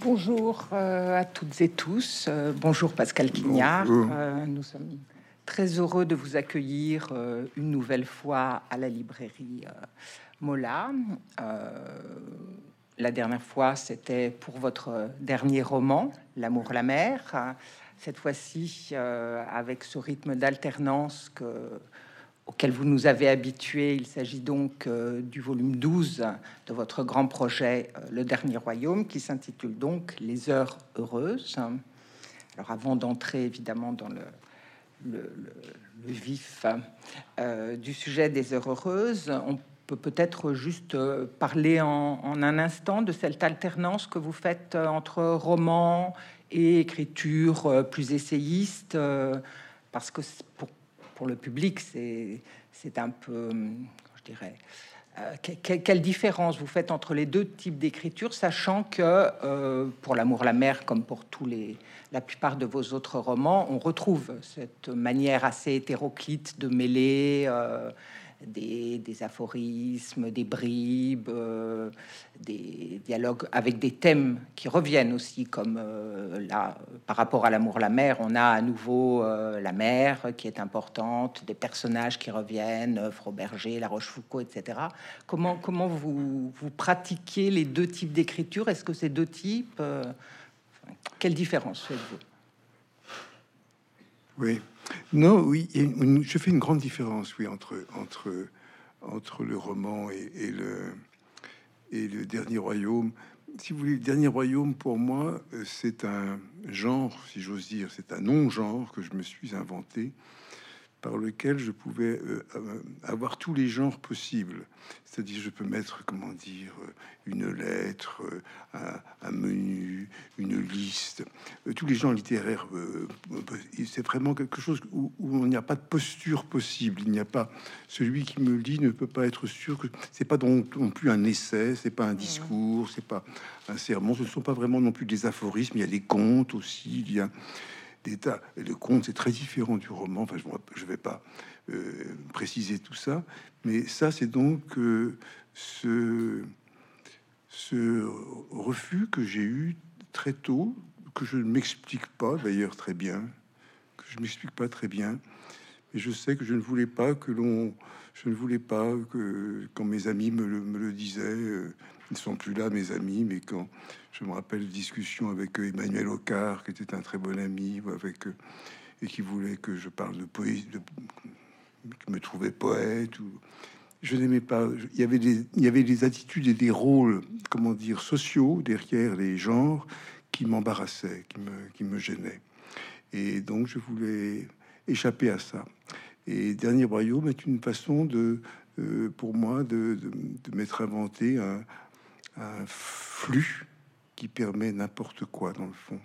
Bonjour euh, à toutes et tous. Euh, bonjour Pascal Quignard. Euh, nous sommes très heureux de vous accueillir une nouvelle fois à la librairie Mola. la dernière fois, c'était pour votre dernier roman, L'amour, la mer. Cette fois-ci, avec ce rythme d'alternance que auquel vous nous avez habitués. Il s'agit donc euh, du volume 12 de votre grand projet euh, Le Dernier Royaume, qui s'intitule donc Les Heures Heureuses. Alors avant d'entrer évidemment dans le, vif euh, du sujet des Heures Heureuses, on peut peut-être juste parler en, en, un instant de cette alternance que vous faites entre roman et écriture plus essayiste, parce que pour pour le public, c'est un peu, je dirais, euh, quelle différence vous faites entre les deux types d'écriture, sachant que euh, pour L'amour, la mer, comme pour tous les, la plupart de vos autres romans, on retrouve cette manière assez hétéroclite de mêler euh, des, aphorismes, des bribes, euh, des dialogues avec des thèmes qui reviennent aussi, comme euh, là, par rapport à l'amour, la mer, on a à nouveau euh, la mer qui est importante, des personnages qui reviennent, Froberger, La Rochefoucauld, etc. Comment, comment vous, vous pratiquez les deux types d'écriture? Est-ce que ces deux types, quelle différence faites-vous? Oui, non, oui, je fais une grande différence, oui, entre, entre, entre le roman et, le, et le dernier royaume. Si vous voulez, le dernier royaume, pour moi, c'est un genre, si j'ose dire, c'est un non-genre que je me suis inventé par lequel je pouvais euh, euh, avoir tous les genres possibles. C'est-à-dire, je peux mettre, comment dire, euh, une lettre, un, menu, une liste, tous les genres littéraires. c'est vraiment quelque chose où, où il n'y a pas de posture possible. Il n'y a pas celui qui me lit ne peut pas être sûr que c'est pas donc non plus un essai, c'est pas un discours, c'est pas un sermon. Ce ne sont pas vraiment non plus des aphorismes. Il y a des contes aussi. Il y a le conte, c'est très différent du roman. Enfin, je ne vais pas euh, préciser tout ça, mais ça, c'est donc euh, ce, refus que j'ai eu très tôt, que je ne m'explique pas d'ailleurs très bien, que je m'explique pas très bien. Et je sais que je ne voulais pas que l'on, je ne voulais pas que quand mes amis me le, me le disaient, euh, ils sont plus là, mes amis, mais quand je me rappelle discussion avec euh, Emmanuel Ocar, qui était un très bon ami, avec euh, et qui voulait que je parle de poésie, qui me trouvait poète. Je n'aimais pas. Il y avait des, attitudes et des rôles, comment dire, sociaux derrière les genres qui m'embarrassaient, qui me, qui gênaient. Et donc je voulais échapper à ça. Et Dernier Royaume est une façon de, euh, pour moi, de, de, de m'être inventé un, un flux qui permet n'importe quoi dans le fond.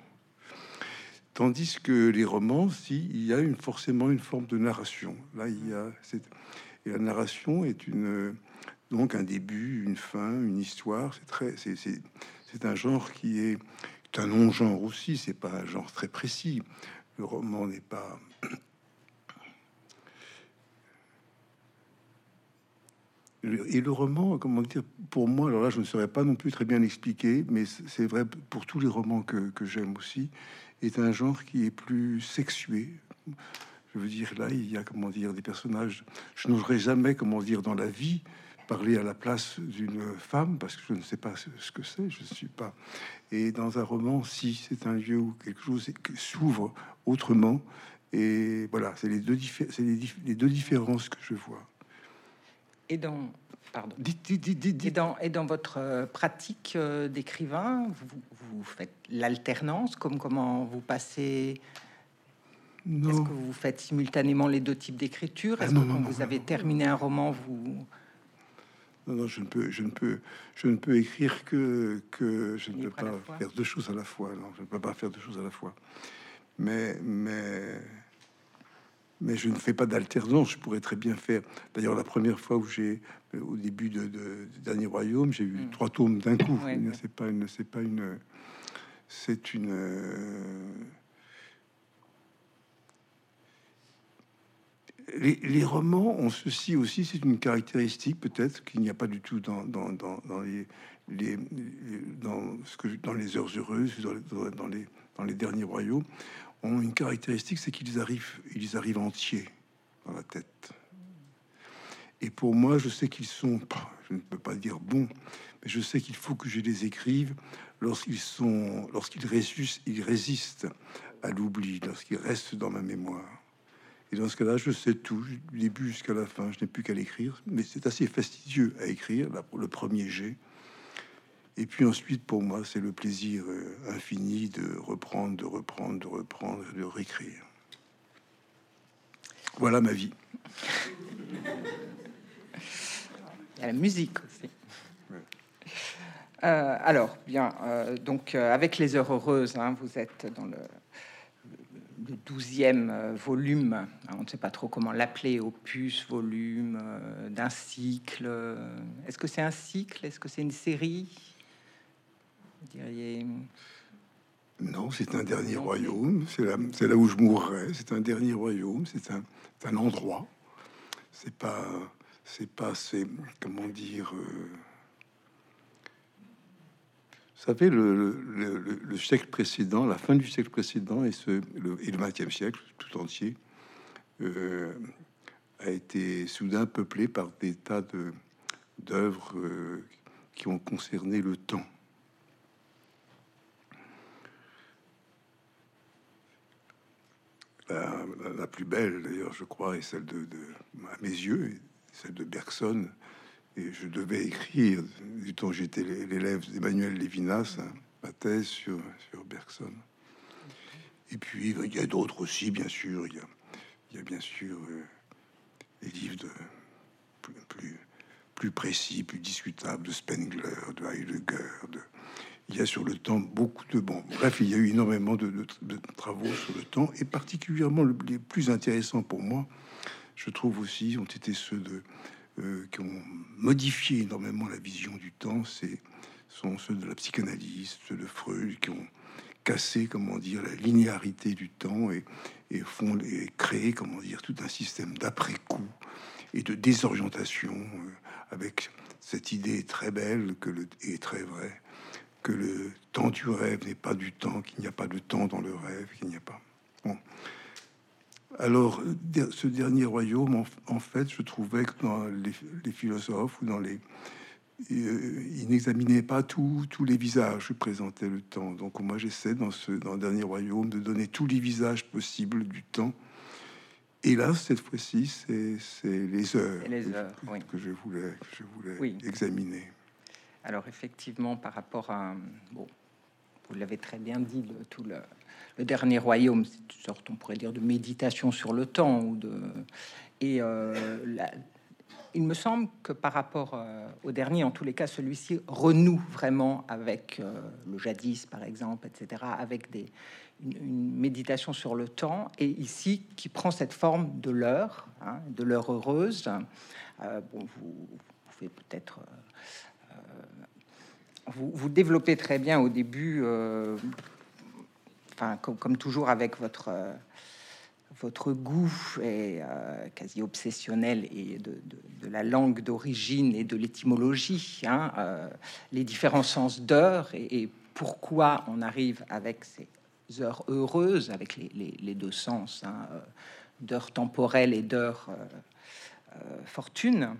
Tandis que les romans, si il y a une, forcément une forme de narration. Là, il y a et la narration est une donc un début, une fin, une histoire. C'est très, c'est un genre qui est, est un non-genre aussi. C'est pas un genre très précis. Le roman n'est pas Et le roman, comment dire, pour moi, alors là, je ne saurais pas non plus très bien expliquer, mais c'est vrai pour tous les romans que, j'aime aussi, est un genre qui est plus sexué. Je veux dire, là, il y a, comment dire, des personnages. Je n'oserais jamais, comment dire, dans la vie, parler à la place d'une femme, parce que je ne sais pas ce que c'est, je ne suis pas. Et dans un roman, si c'est un lieu où quelque chose s'ouvre autrement, et voilà, c'est les les, les deux différences que je vois et dans, pardon, et dans, et dans votre euh, pratique euh, d'écrivain, vous, vous, faites l'alternance, comme comment vous passez? Est-ce que vous faites simultanément les deux types d'écriture? Ah Est-ce que quand vous avez terminé un roman, vous non, non, je ne peux, je ne peux, je ne peux écrire que que je ne peux pas faire deux choses à la fois. Non, je ne peux pas faire deux choses à la fois. Mais, mais mais je ne fais pas d'alternance. Je pourrais très bien faire. D'ailleurs, la première fois où j'ai, au début de, Dernier Royaume, j'ai eu mm. trois tomes d'un coup. C'est pas une, c'est pas une, c'est une. les, romans ont ceci aussi, c'est une caractéristique peut-être qu'il n'y a pas du tout dans, dans, les, les, dans, ce que, dans les heures heureuses, dans, les, dans les derniers royaumes, ont une caractéristique, c'est qu'ils arrivent, ils arrivent entiers dans la tête. Et pour moi, je sais qu'ils sont, je ne peux pas dire bons, mais je sais qu'il faut que je les écrive lorsqu'ils sont, lorsqu'ils résistent, ils résistent à l'oubli, lorsqu'ils restent dans ma mémoire. Et dans ce cas-là, je sais tout, du début jusqu'à la fin, je n'ai plus qu'à l'écrire, mais c'est assez fastidieux à écrire, le premier jet. Et puis ensuite, pour moi, c'est le plaisir euh, infini de reprendre, de reprendre, de reprendre, de réécrire. Voilà ma vie. Il y a la musique aussi. Euh, alors, bien, euh, donc avec les heures heureuses, hein, vous êtes dans le le douzième volume, on ne sait pas trop comment l'appeler, opus, volume d'un cycle. Est-ce que c'est un cycle? Est-ce que c'est une série? Vous diriez... Non, c'est un dernier royaume. C'est là, là, où je mourrai. C'est un dernier royaume. C'est un, un, endroit. C'est pas, c'est pas, c'est comment dire. Euh, vous savez, le, siècle précédent, la fin du siècle précédent et, ce, le, et le 20e siècle tout entier euh, a été soudain peuplé par des tas de d'œuvres euh, qui ont concerné le temps. La, plus belle, d'ailleurs, je crois, est celle de, mes yeux, celle de Bergson, et je devais écrire, du temps j'étais l'élève d'Emmanuel Lévinas, hein, ma thèse sur, Bergson. Et puis, il y a d'autres aussi, bien sûr. Il y a, bien sûr euh, les livres de plus, précis, plus discutables de Spengler, de Heidegger. De, il y a sur le temps beaucoup de bon. Bref, il y a eu énormément de, travaux sur le temps, et particulièrement les plus intéressants pour moi, je trouve aussi, ont été ceux de euh, qui ont modifié énormément la vision du temps, c'est sont ceux de la psychanalyse, ceux de Freud, qui ont cassé, comment dire, la linéarité du temps et, et font et créé, comment dire, tout un système d'après-coup et de désorientation euh, avec cette idée très belle que le et très vrai que le temps du rêve n'est pas du temps, qu'il n'y a pas de temps dans le rêve, qu'il n'y a pas. Bon. Alors, ce dernier royaume, en, fait, je trouvais que dans les, philosophes ou dans les... Euh, ils n'examinaient pas tous les visages que présentait le temps. Donc, moi, j'essaie dans ce dans le dernier royaume de donner tous les visages possibles du temps. Et là, cette fois-ci, c'est les heures, les heures que, je voulais, je voulais examiner. Alors, effectivement, par rapport à... Bon, vous l'avez très bien dit, le, tout le dernier royaume, c'est une sorte, on pourrait dire, de méditation sur le temps. Ou de, et euh, il me semble que par rapport euh, au dernier, en tous les cas, celui-ci renoue vraiment avec euh, le jadis, par exemple, etc., avec des, une, méditation sur le temps, et ici qui prend cette forme de l'heure, hein, de l'heure heureuse. bon, vous, pouvez peut-être vous, développez très bien au début comme, toujours avec votre, euh, votre goût est euh, quasi obsessionnel et de, la langue d'origine et de l'étymologie, hein, euh, les différents sens d'heure et, pourquoi on arrive avec ces heures heureuses, avec les, deux sens hein, d'heure temporelle et d'heure fortune.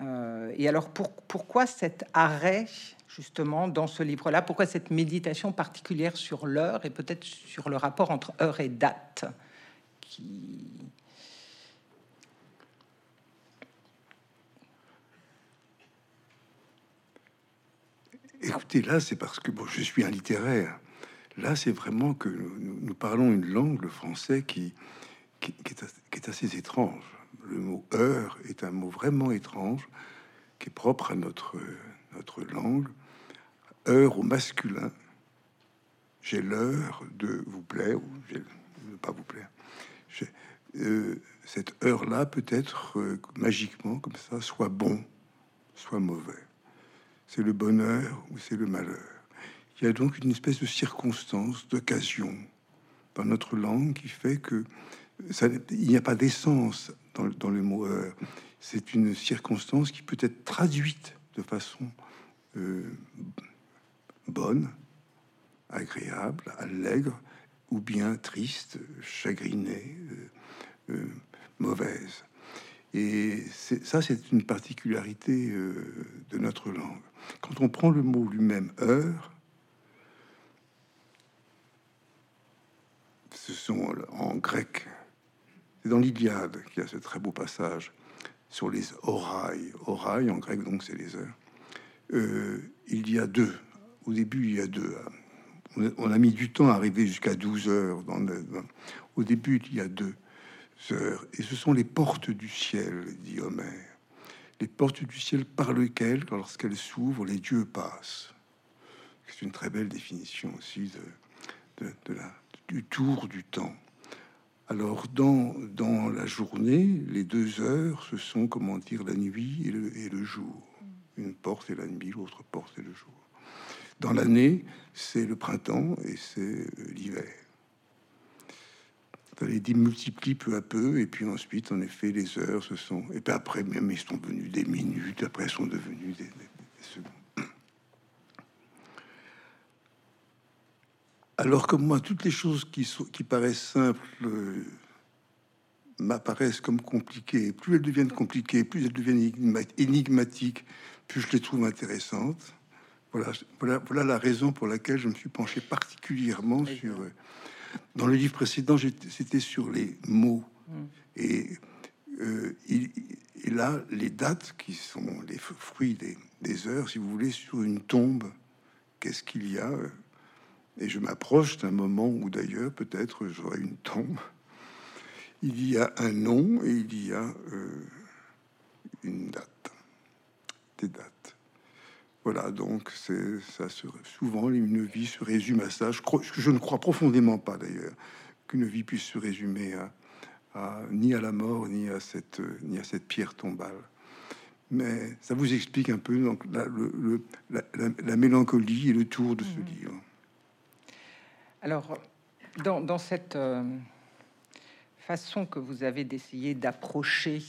Et alors pourquoi cet arrêt justement dans ce livre-là? Pourquoi cette méditation particulière sur l'heure et peut-être sur le rapport entre heure et date. Écoutez, là, c'est parce que bon, je suis un littéraire. Là, c'est vraiment que nous, parlons une langue, le français, qui, est, assez étrange. Le mot heure est un mot vraiment étrange, qui est propre à notre, notre langue heure au masculin. J'ai l'heure de vous plaire ou ne pas vous plaire. Euh, cette heure-là peut être euh, magiquement comme ça, soit bon, soit mauvais. C'est le bonheur ou c'est le malheur. Il y a donc une espèce de circonstance, d'occasion dans notre langue qui fait que il n'y a pas d'essence dans, le mot heure. C'est une circonstance qui peut être traduite de façon euh, bonne, agréable, allègre, ou bien triste, chagrinée, euh, euh, mauvaise. Et ça, c'est une particularité de notre langue. Quand on prend le mot lui-même heure, ce sont en grec, c'est dans l'Iliade qu'il y a ce très beau passage sur les orailles. Orailles en grec, donc c'est les heures. Euh, il y a deux. Au début, il y a deux. On a, mis du temps à arriver jusqu'à 12 heures. Dans au début, il y a deux heures. Et ce sont les portes du ciel, dit Homère. Les portes du ciel par lesquelles, lorsqu'elles s'ouvrent, les dieux passent. C'est une très belle définition aussi de, de la, du tour du temps. Alors, dans, dans la journée, les deux heures, ce sont, comment dire, la nuit et le, et le jour. Une porte et la nuit, l'autre porte et le jour. Dans l'année, c'est le printemps et c'est euh, l'hiver. Ça les démultiplie peu à peu, et puis ensuite, en effet, les heures, ce sont... Et puis après, même, ils sont devenus des minutes, après, sont devenus des, secondes. Alors que moi, toutes les choses qui, sont, qui paraissent simples euh, m'apparaissent comme compliquées. Plus elles deviennent compliquées, plus elles deviennent énigmatiques, plus je les trouve intéressantes. Voilà, voilà, voilà la raison pour laquelle je me suis penché particulièrement sur... Euh, dans le livre précédent, c'était sur les mots. Mm. Et, euh, et, là, les dates qui sont les fruits des, des heures, si vous voulez, sur une tombe, qu'est-ce qu'il y a et je m'approche d'un moment où d'ailleurs peut-être j'aurai une tombe. Il y a un nom et il y a euh, une date, des dates. Voilà, donc c'est ça. souvent, une vie se résume à ça. Je, crois, je ne crois profondément pas d'ailleurs qu'une vie puisse se résumer à, ni à la mort ni à cette ni à cette pierre tombale. Mais ça vous explique un peu donc la, le, la, mélancolie et le tour de ce mmh. livre. Alors, dans, cette euh, façon que vous avez d'essayer d'approcher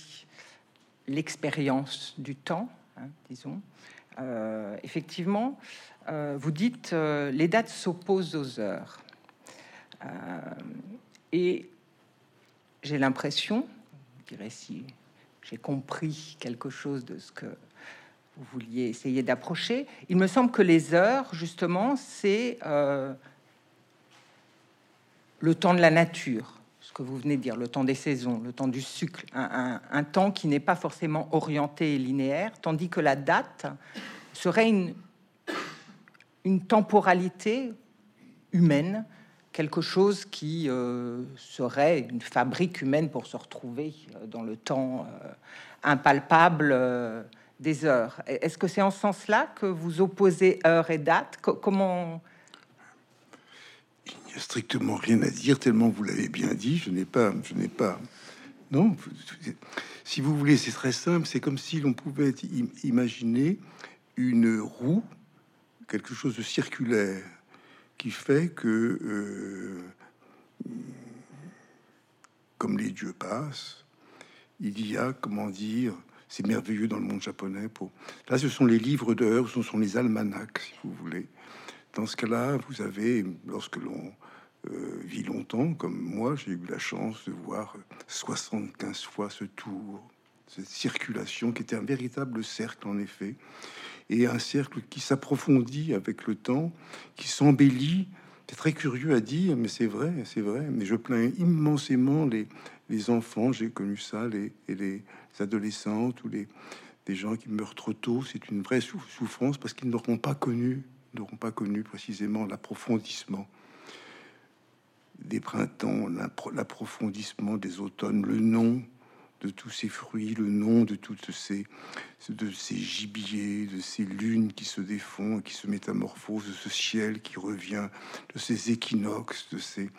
l'expérience du temps, hein, disons, euh, effectivement, euh, vous dites les dates s'opposent aux heures. et j'ai l'impression, je dirais si j'ai compris quelque chose de ce que vous vouliez essayer d'approcher, il me semble que les heures, justement, c'est le temps de la nature, ce que vous venez de dire, le temps des saisons, le temps du sucre, un, temps qui n'est pas forcément orienté et linéaire, tandis que la date serait une, temporalité humaine, quelque chose qui euh, serait une fabrique humaine pour se retrouver euh, dans le temps euh, impalpable des heures. Est-ce que c'est en ce sens-là que vous opposez heure et date Comment strictement rien à dire, tellement vous l'avez bien dit. Je n'ai pas, je n'ai pas. Non, si vous voulez, c'est très simple. C'est comme si l'on pouvait imaginer une roue, quelque chose de circulaire, qui fait que, euh, comme les dieux passent, il y a, comment dire, c'est merveilleux dans le monde japonais. Pour là, ce sont les livres d'heures, ce sont les almanachs, si vous voulez. Dans ce cas-là, vous avez, lorsque l'on vit longtemps, comme moi, j'ai eu la chance de voir 75 fois ce tour, cette circulation qui était un véritable cercle en effet, et un cercle qui s'approfondit avec le temps, qui s'embellit. C'est très curieux à dire, mais c'est vrai, c'est vrai. Mais je plains immensément les, les enfants, j'ai connu ça, les, et les adolescentes ou les des gens qui meurent trop tôt. C'est une vraie souffrance parce qu'ils n'auront pas connu, n'auront pas connu précisément l'approfondissement des printemps, l'approfondissement des automnes, le nom de tous ces fruits, le nom de toutes ces, de ces gibiers, de ces lunes qui se défont, qui se métamorphosent, de ce ciel qui revient, de ces équinoxes, de ces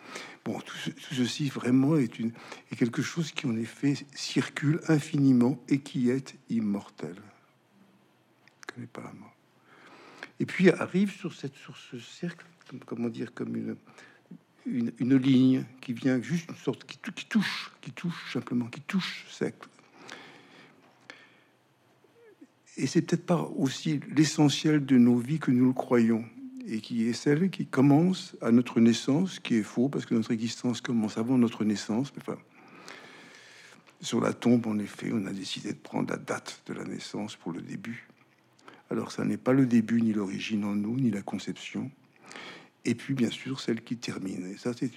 bon, tout, ceci vraiment est une est quelque chose qui en effet circule infiniment et qui est immortel. Connais pas la. Et puis arrive sur cette sur ce cercle, comment dire, comme une une, ligne qui vient juste une sorte qui, touche, qui touche simplement, qui touche sec. Et c'est peut-être pas aussi l'essentiel de nos vies que nous le croyons, et qui est celle qui commence à notre naissance, qui est faux parce que notre existence commence avant notre naissance. Mais enfin, sur la tombe, en effet, on a décidé de prendre la date de la naissance pour le début. Alors, ça n'est pas le début ni l'origine en nous, ni la conception et puis bien sûr celle qui termine. Et ça, c'est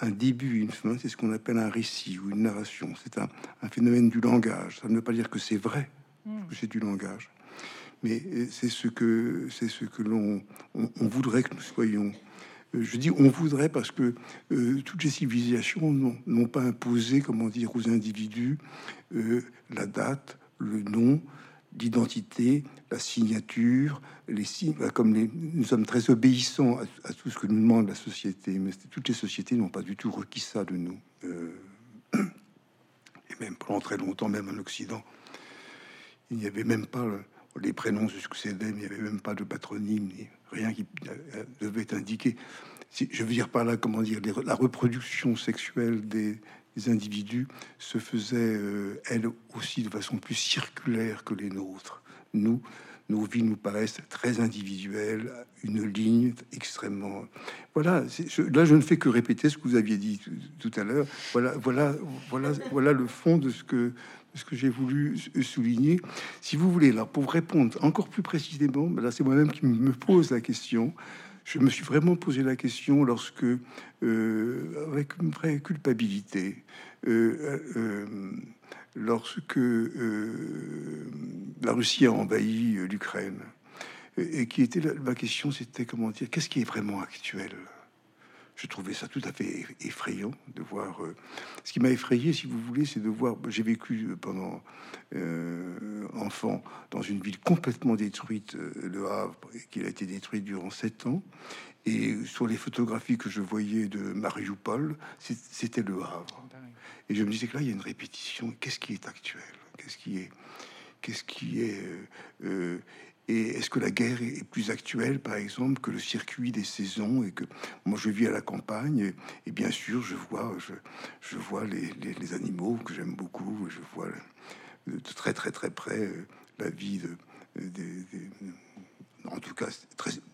un début, une fin, c'est ce qu'on appelle un récit ou une narration. C'est un, phénomène du langage. Ça ne veut pas dire que c'est vrai, hmm. que c'est du langage, mais euh, c'est ce que c'est ce que l'on on, voudrait que nous soyons. Euh, je dis on voudrait parce que euh, toutes les civilisations n'ont pas imposé, comment dire, aux individus la date, le nom, l'identité, la signature, les signes, bah, comme nous sommes très obéissants à, tout ce que nous demande la société, mais toutes les sociétés n'ont pas du tout requis ça de nous. Euh, et même pendant très longtemps, même en Occident, il n'y avait même pas les prénoms se succédaient, mais il n'y avait même pas de patronyme, ni rien qui euh, devait indiquer. Si, je veux dire par là, comment dire, la reproduction sexuelle des, individus se faisait, euh, elle aussi, de façon plus circulaire que les nôtres. Nous, nos vies nous paraissent très individuelles, une ligne extrêmement. Voilà, là je ne fais que répéter ce que vous aviez dit tout, à l'heure. Voilà, voilà, voilà, voilà le fond de ce que ce que j'ai voulu souligner. Si vous voulez, là, pour répondre encore plus précisément, ben là c'est moi-même qui me pose la question. Je me suis vraiment posé la question lorsque, euh, avec une vraie culpabilité, euh, euh, lorsque la Russie a envahi l'Ukraine. Et, qui était la, ma question, c'était comment dire, qu'est-ce qui est vraiment actuel? Je trouvais ça tout à fait effrayant de voir. Euh, ce qui m'a effrayé, si vous voulez, c'est de voir. J'ai vécu pendant enfant dans une ville complètement détruite, Le Havre, qui a été détruite durant sept ans. Et sur les photographies que je voyais de Mariupol, c'était Le Havre. Et je me disais que là, il y a une répétition. Qu'est-ce qui est actuel? Qu'est-ce qui est Qu'est-ce qui est euh, euh, Et est-ce que la guerre est plus actuelle, par exemple, que le circuit des saisons Et que moi, je vis à la campagne, et, bien sûr, je vois, je, vois les, animaux que j'aime beaucoup. Je vois de très très très près euh, la vie de, des en tout cas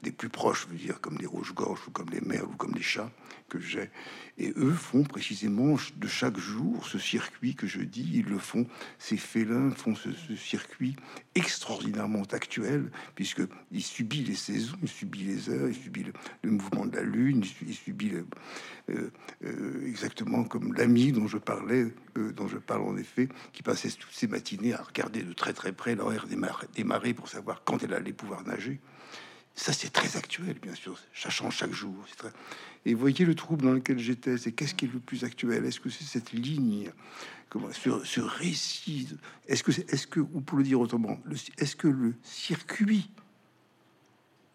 des plus proches, je veux dire, comme les rouges-gorges ou comme les merles ou comme les chats que j'ai. Et eux font précisément de chaque jour ce circuit que je dis, ils le font, ces félins font ce, circuit extraordinairement actuel, puisqu'il subit les saisons, il subit les heures, il subit le, mouvement de la lune, il, subit euh, euh, exactement comme l'ami dont je parlais, euh, dont je parle en effet, qui passait toutes ses matinées à regarder de très très près l'horaire des, des marées pour savoir quand elle allait pouvoir nager. Ça, c'est très actuel, bien sûr. Ça change chaque jour. Très... Et voyez le trouble dans lequel j'étais. C'est qu'est-ce qui est le plus actuel? Est-ce que c'est cette ligne Comment, sur ce récit? Est-ce que, est-ce que, ou pour le dire autrement, est-ce que le circuit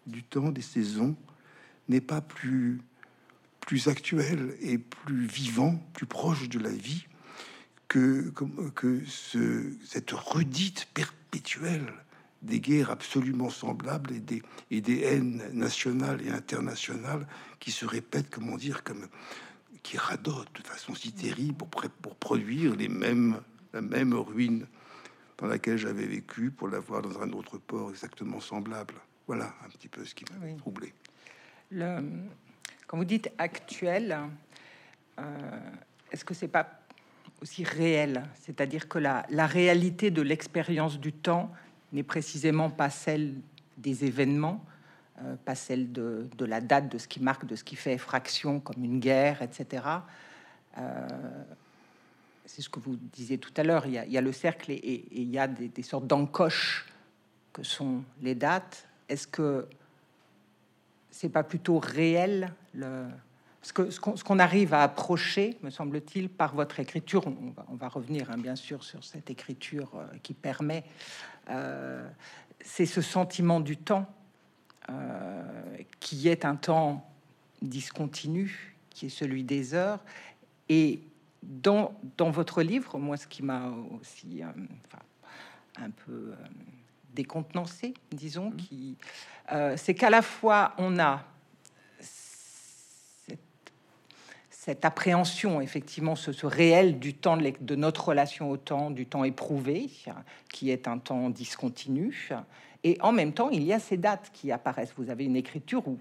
du temps des saisons n'est pas plus plus actuel et plus vivant, plus proche de la vie que, que ce, cette redite perpétuelle des guerres absolument semblables et des, et des haines nationales et internationales qui se répètent, comment dire, comme qui radotent de façon si terrible pour, pour produire les mêmes, la même ruine dans laquelle j'avais vécu pour l'avoir dans un autre port exactement semblable. Voilà un petit peu ce qui m'a troublé. Le, quand vous dites actuel, euh, est-ce que c'est pas aussi réel? C'est-à-dire que la, la réalité de l'expérience du temps n'est précisément pas celle des événements, euh, pas celle de, la date, de ce qui marque, de ce qui fait fraction, comme une guerre, etc. Euh, c'est ce que vous disiez tout à l'heure. Il, y a le cercle et, il y a des, sortes d'encoches que sont les dates. Est-ce que c'est pas plutôt réel le, ce que ce qu'on arrive à approcher, me semble-t-il, par votre écriture, on, va, revenir hein, bien sûr sur cette écriture euh, qui permet euh, c'est ce sentiment du temps euh, qui est un temps discontinu, qui est celui des heures. Et dans, dans votre livre, moi, ce qui m'a aussi un peu décontenancé, disons, mmh. qui, c'est qu'à la fois on a cette cette appréhension, effectivement, ce, réel du temps de, notre relation au temps, du temps éprouvé, qui est un temps discontinu. Et en même temps, il y a ces dates qui apparaissent. Vous avez une écriture où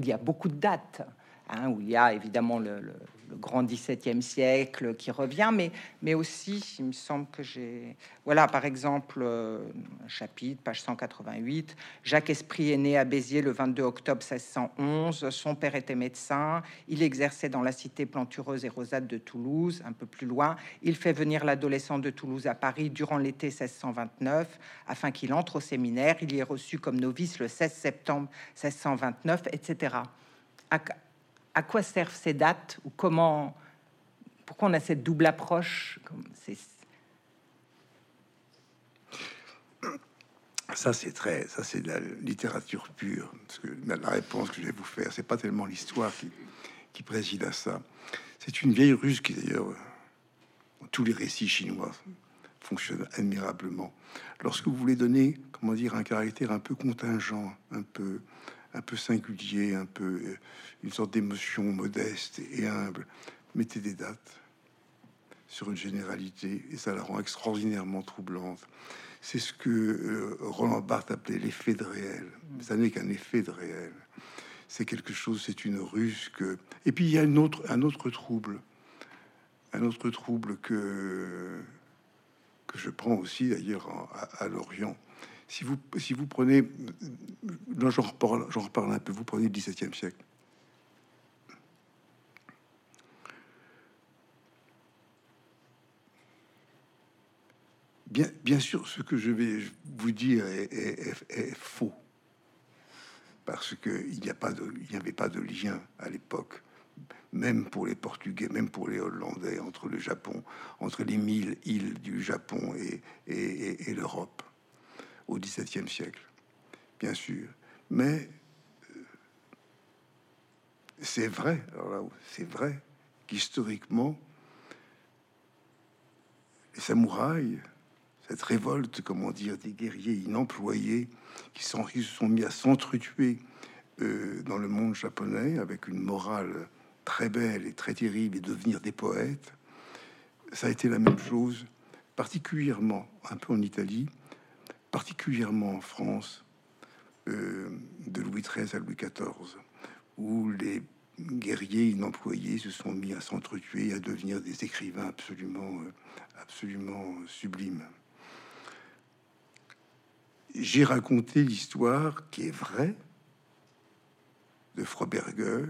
il y a beaucoup de dates. Hein, où il y a évidemment le, le, le grand XVIIe siècle qui revient, mais, mais aussi, il me semble que j'ai... Voilà, par exemple, euh, chapitre, page 188, Jacques Esprit est né à Béziers le 22 octobre 1611, son père était médecin, il exerçait dans la cité plantureuse et rosade de Toulouse, un peu plus loin, il fait venir l'adolescent de Toulouse à Paris durant l'été 1629, afin qu'il entre au séminaire, il y est reçu comme novice le 16 septembre 1629, etc quoi servent ces dates ou comment, pourquoi on a cette double approche Ça, c'est très, ça, c'est de la littérature pure. La réponse que je vais vous faire, c'est pas tellement l'histoire qui, qui préside à ça. C'est une vieille ruse qui, d'ailleurs, tous les récits chinois fonctionnent admirablement. Lorsque vous voulez donner, comment dire, un caractère un peu contingent, un peu, un peu singulier, un peu euh, une sorte d'émotion modeste et humble. Mettez des dates sur une généralité et ça la rend extraordinairement troublante. C'est ce que euh, Roland Barthes appelait l'effet de réel. Ça n'est qu'un effet de réel. C'est quelque chose, c'est une ruse que. Et puis il y a autre, un autre trouble, un autre trouble que que je prends aussi d'ailleurs à l'Orient si vous, si vous prenez, là j'en reparle, j'en reparle un peu, vous prenez le XVIIe siècle. Bien, bien sûr, ce que je vais vous dire est, faux, parce qu'il n'y avait pas de lien à l'époque, même pour les Portugais, même pour les Hollandais, entre le Japon, entre les mille îles du Japon et, et l'Europe au XVIIe siècle, bien sûr. Mais euh, c'est vrai, c'est vrai qu'historiquement, les samouraïs, cette révolte, comment dire, des guerriers inemployés qui, se sont mis à s'entretuer euh, dans le monde japonais avec une morale très belle et très terrible et devenir des poètes, ça a été la même chose, particulièrement un peu en Italie, particulièrement en France, euh, de Louis XIII à Louis XIV, où les guerriers inemployés se sont mis à s'entretuer, à devenir des écrivains absolument, euh, absolument sublimes. J'ai raconté l'histoire qui est vraie de Froberger,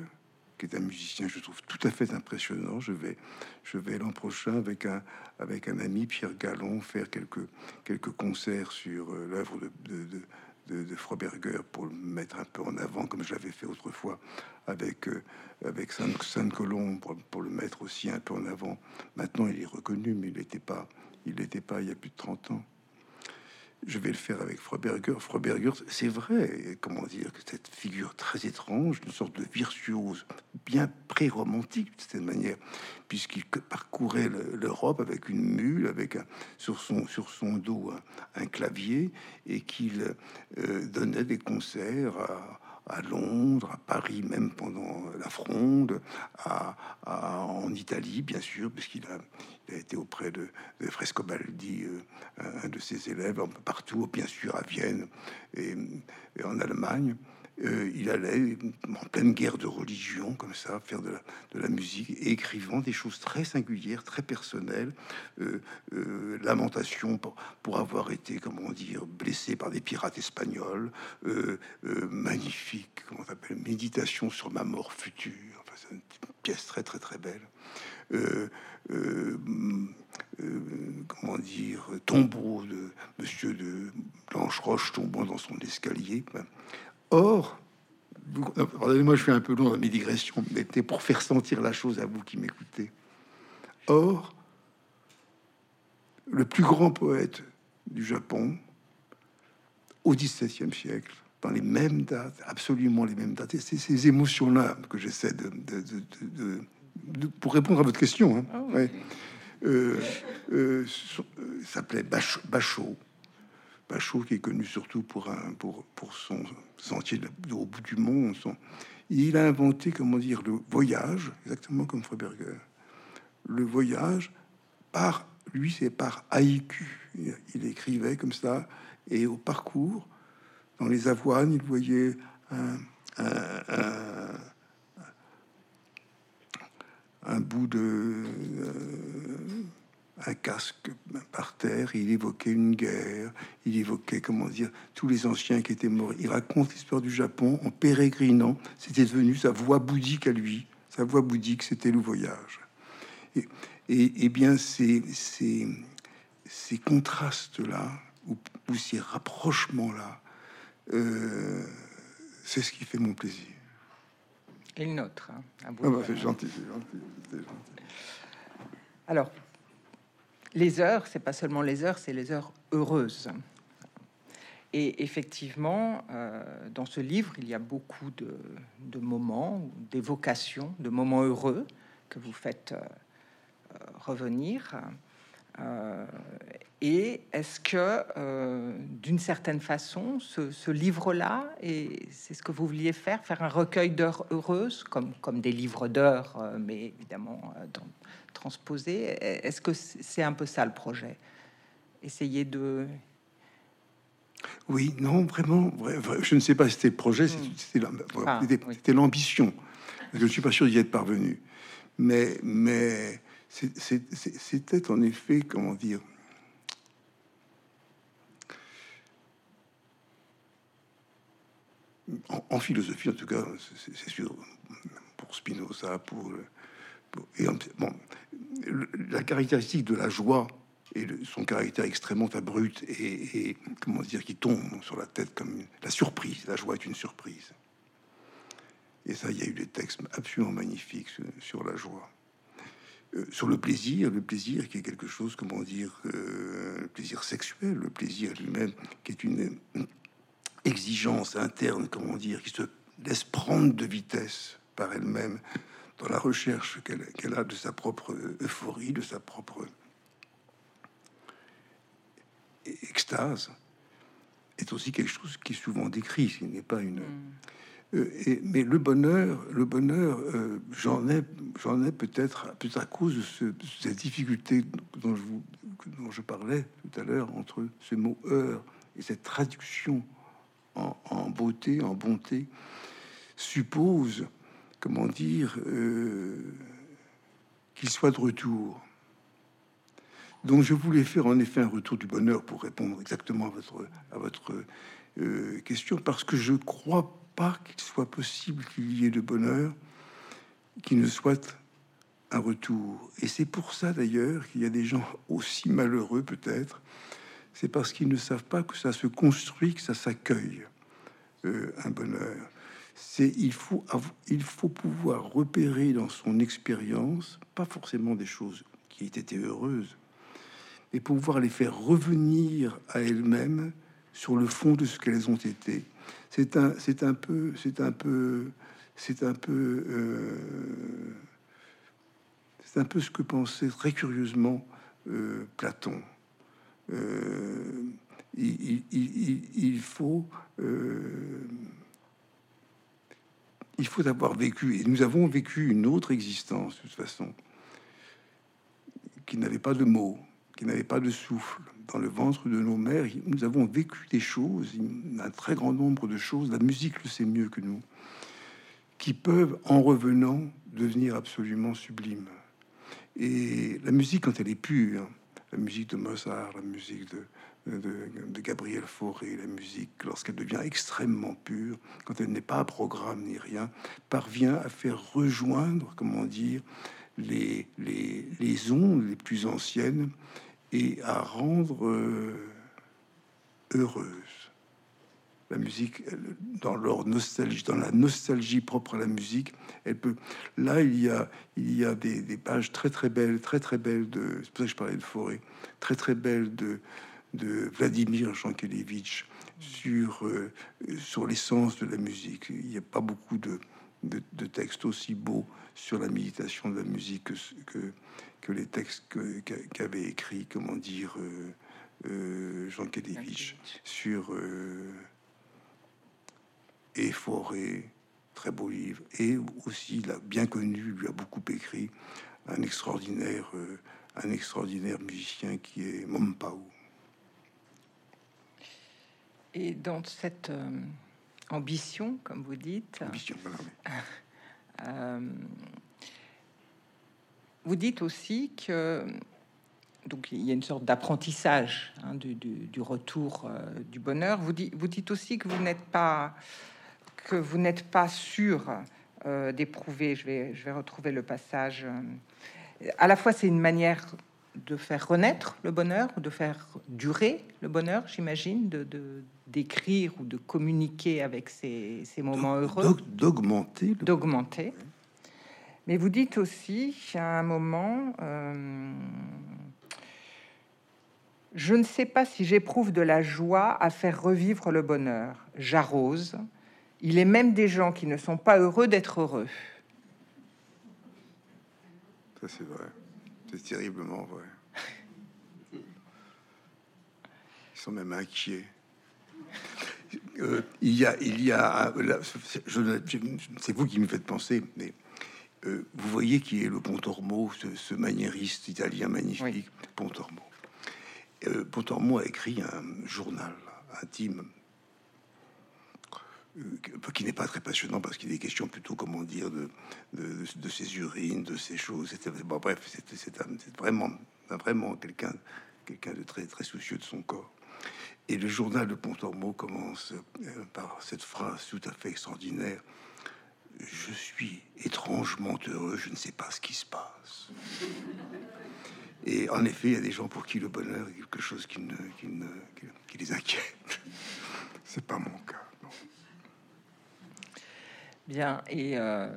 qui est un musicien, je trouve tout à fait impressionnant. Je vais, je vais l'an prochain avec un, avec un ami, Pierre Gallon, faire quelques, quelques concerts sur euh, l'œuvre de, de, de, Froberger pour le mettre un peu en avant, comme j'avais fait autrefois avec, euh, avec Saint-Colomb, pour, pour, le mettre aussi un peu en avant. Maintenant, il est reconnu, mais il n'était pas, il n'était pas il y a plus de 30 ans je vais le faire avec Froberger. Froberger, c'est vrai, comment dire, que cette figure très étrange, une sorte de virtuose bien pré-romantique de cette manière, puisqu'il parcourait l'Europe avec une mule, avec un, sur, son, sur son dos un, clavier, et qu'il euh, donnait des concerts à, à Londres, à Paris, même pendant la Fronde, à, en Italie, bien sûr, puisqu'il a, a été auprès de, de Frescobaldi, euh, un de ses élèves, partout, bien sûr, à Vienne et, en Allemagne. Euh, il allait en pleine guerre de religion, comme ça, faire de la, musique, et écrivant des choses très singulières, très personnelles. Euh, euh lamentation pour, avoir été, comment dire, blessé par des pirates espagnols. magnifique, comment on appelle, méditation sur ma mort future. Enfin, c'est une pièce très, très, très belle. Euh, euh, euh, comment dire, tombeau de Monsieur de Blanche Roche tombant dans son escalier. Or, pardonnez-moi, je fais un peu long dans mes digressions, mais c'était pour faire sentir la chose à vous qui m'écoutez. Or, le plus grand poète du Japon, au XVIIe siècle, dans les mêmes dates, absolument les mêmes dates, et c'est ces émotions-là que j'essaie de, de pour répondre à votre question, hein, ah euh, euh, s'appelait Bachot. Bachot, qui est connu surtout pour, un, pour, pour son sentier au bout du monde. Il a inventé, comment dire, le voyage, exactement comme Freiberger. Le voyage par lui, c'est par haïku. Il écrivait comme ça, et au parcours, dans les avoines, il voyait un, un, bout de euh, un casque par terre. Il évoquait une guerre. Il évoquait comment dire tous les anciens qui étaient morts. Il raconte l'histoire du Japon en pérégrinant. C'était devenu sa voix bouddhique à lui. Sa voix bouddhique, c'était le voyage. Et, et, bien, ces, ces, ces contrastes-là, ou, ces rapprochements-là, euh, c'est ce qui fait mon plaisir. Et le nôtre. Hein, ah bah, c'est gentil, gentil, gentil. Alors, les heures, c'est pas seulement les heures, c'est les heures heureuses. Et effectivement, euh, dans ce livre, il y a beaucoup de, de moments, d'évocations, de moments heureux que vous faites euh, revenir. Euh, et est-ce que, euh, d'une certaine façon, ce, livre-là, et c'est ce que vous vouliez faire, faire un recueil d'heures heureuses, comme, comme des livres d'heures, euh, mais évidemment dans, transposés, est-ce que c'est un peu ça le projet? Essayer de... Oui, non, vraiment, je ne sais pas si c'était le projet, c'était ah, l'ambition. Je ne suis pas sûr d'y être parvenu. Mais, mais c'était en effet, comment dire, en, philosophie en tout cas, c'est sûr, pour Spinoza, pour, et bon, la caractéristique de la joie et son caractère extrêmement abrupt et, comment dire qui tombe sur la tête comme la surprise. La joie est une surprise. Et ça, il y a eu des textes absolument magnifiques sur la joie. Euh, sur le plaisir, le plaisir qui est quelque chose, comment dire, euh, le plaisir sexuel, le plaisir lui-même, qui est une, exigence interne, comment dire, qui se laisse prendre de vitesse par elle-même dans la recherche qu'elle a de sa propre euphorie, de sa propre extase, est aussi quelque chose qui est souvent décrit, ce n'est pas une... Mm. Euh, mais le bonheur, le bonheur, euh, j'en ai, j'en ai peut-être, peut-être à cause de, cette difficulté dont je, vous, dont je parlais tout à l'heure entre ce mot heure et cette traduction en, beauté, en bonté, suppose, comment dire, euh, qu'il soit de retour. Donc je voulais faire en effet un retour du bonheur pour répondre exactement à votre, à votre question, parce que je crois pas qu'il soit possible qu'il y ait de bonheur qui ne soit un retour. Et c'est pour ça d'ailleurs qu'il y a des gens aussi malheureux peut-être. C'est parce qu'ils ne savent pas que ça se construit, que ça s'accueille euh, un bonheur. C'est il faut il faut pouvoir repérer dans son expérience, pas forcément des choses qui aient été heureuses, mais pouvoir les faire revenir à elles-mêmes sur le fond de ce qu'elles ont été c'est un, c'est un peu, c'est un peu, c'est un peu, euh, c'est un peu ce que pensait très curieusement euh, Platon. Euh, il, faut, il faut avoir vécu, et nous avons vécu une autre existence de toute façon, qui n'avait pas de mots, qui n'avait pas de souffle, dans le ventre de nos mères, nous avons vécu des choses, un très grand nombre de choses, la musique le sait mieux que nous, qui peuvent, en revenant, devenir absolument sublimes. Et la musique, quand elle est pure, la musique de Mozart, la musique de, de, Gabriel Fauré, la musique, lorsqu'elle devient extrêmement pure, quand elle n'est pas à programme ni rien, parvient à faire rejoindre, comment dire, les, les, les ondes les plus anciennes et à rendre euh, heureuse. La musique, dans leur nostalgie, dans la nostalgie propre à la musique, elle peut. Là, il y a, il y a des, pages très très belles, très très belles de. C'est pour ça que je parlais de forêt, très très belles de de Vladimir Jankelevitch sur euh, sur l'essence de la musique. Il n'y a pas beaucoup de, de, textes aussi beaux sur la méditation de la musique que, que que les textes qu'avait écrit, comment dire, euh, euh, Jean Kedevich sur euh, et forêt, très beau livre. Et aussi, il a bien connu, lui a beaucoup écrit, un extraordinaire, euh, un extraordinaire musicien qui est Mompao. Et dans cette euh, ambition, comme vous dites, euh, vous dites aussi que donc il y a une sorte d'apprentissage hein, du, retour du bonheur. Vous, dites, vous dites aussi que vous n'êtes pas que vous n'êtes pas sûr euh, d'éprouver. Je vais, je vais retrouver le passage. Euh, à la fois, c'est une manière de faire renaître le bonheur, ou de faire durer le bonheur, j'imagine, de d'écrire ou de communiquer avec ces, ces moments heureux, d'augmenter, d'augmenter. Mais vous dites aussi à un moment, euh, je ne sais pas si j'éprouve de la joie à faire revivre le bonheur. J'arrose, il est même des gens qui ne sont pas heureux d'être heureux. Ça, c'est vrai. C'est terriblement vrai. Ils sont même inquiets. Euh, il y a, il y a, c'est vous qui me faites penser, mais euh, vous voyez qui est le Pontormo, ce, ce maniériste italien magnifique, Pontormo. Euh, Pontormo a écrit un journal intime qui n'est pas très passionnant parce qu'il est question plutôt, comment dire, de, ses urines, de ces choses. Bref, c'est vraiment, vraiment quelqu'un, quelqu'un de très, très soucieux de son corps. Et le journal de Pontormo commence euh, par cette phrase tout à fait extraordinaire Je suis étrangement heureux, je ne sais pas ce qui se passe. Et en effet, il y a des gens pour qui le bonheur est quelque chose qui, qui les inquiète. C'est pas mon cas. Bien, et euh,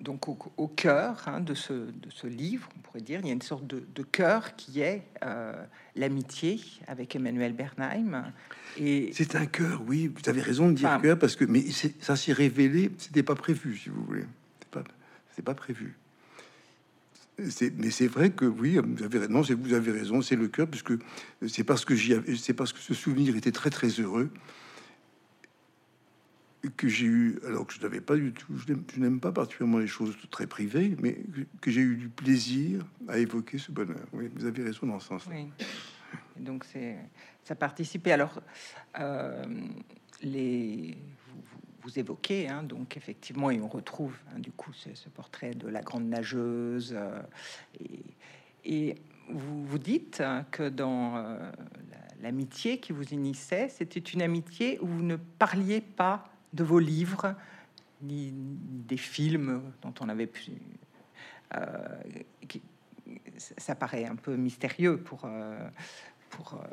donc au, cœur hein, de, ce, de, ce, livre, on pourrait dire, il y a une sorte de, de cœur qui est euh, l'amitié avec Emmanuel Bernheim. Et c'est un cœur, oui, vous avez raison de dire cœur, parce que mais ça s'est révélé, c'était pas prévu, si vous voulez, c'est pas, pas prévu. Mais c'est vrai que oui, vous avez non, vous avez raison, c'est le cœur, puisque c'est parce que j'y c'est parce que ce souvenir était très très heureux que j'ai eu, alors que je n'avais pas du tout, je n'aime pas particulièrement les choses très privées, mais que j'ai eu du plaisir à évoquer ce bonheur. Vous avez raison dans ce sens. Donc c'est ça participait. Alors euh, les vous, évoquez hein, donc effectivement et on retrouve hein, du coup ce, portrait de la grande nageuse euh, et, vous vous dites que dans euh, l'amitié qui vous unissait, c'était une amitié où vous ne parliez pas de vos livres, ni des films dont on avait pu. Euh, ça paraît un peu mystérieux pour, euh, pour, euh,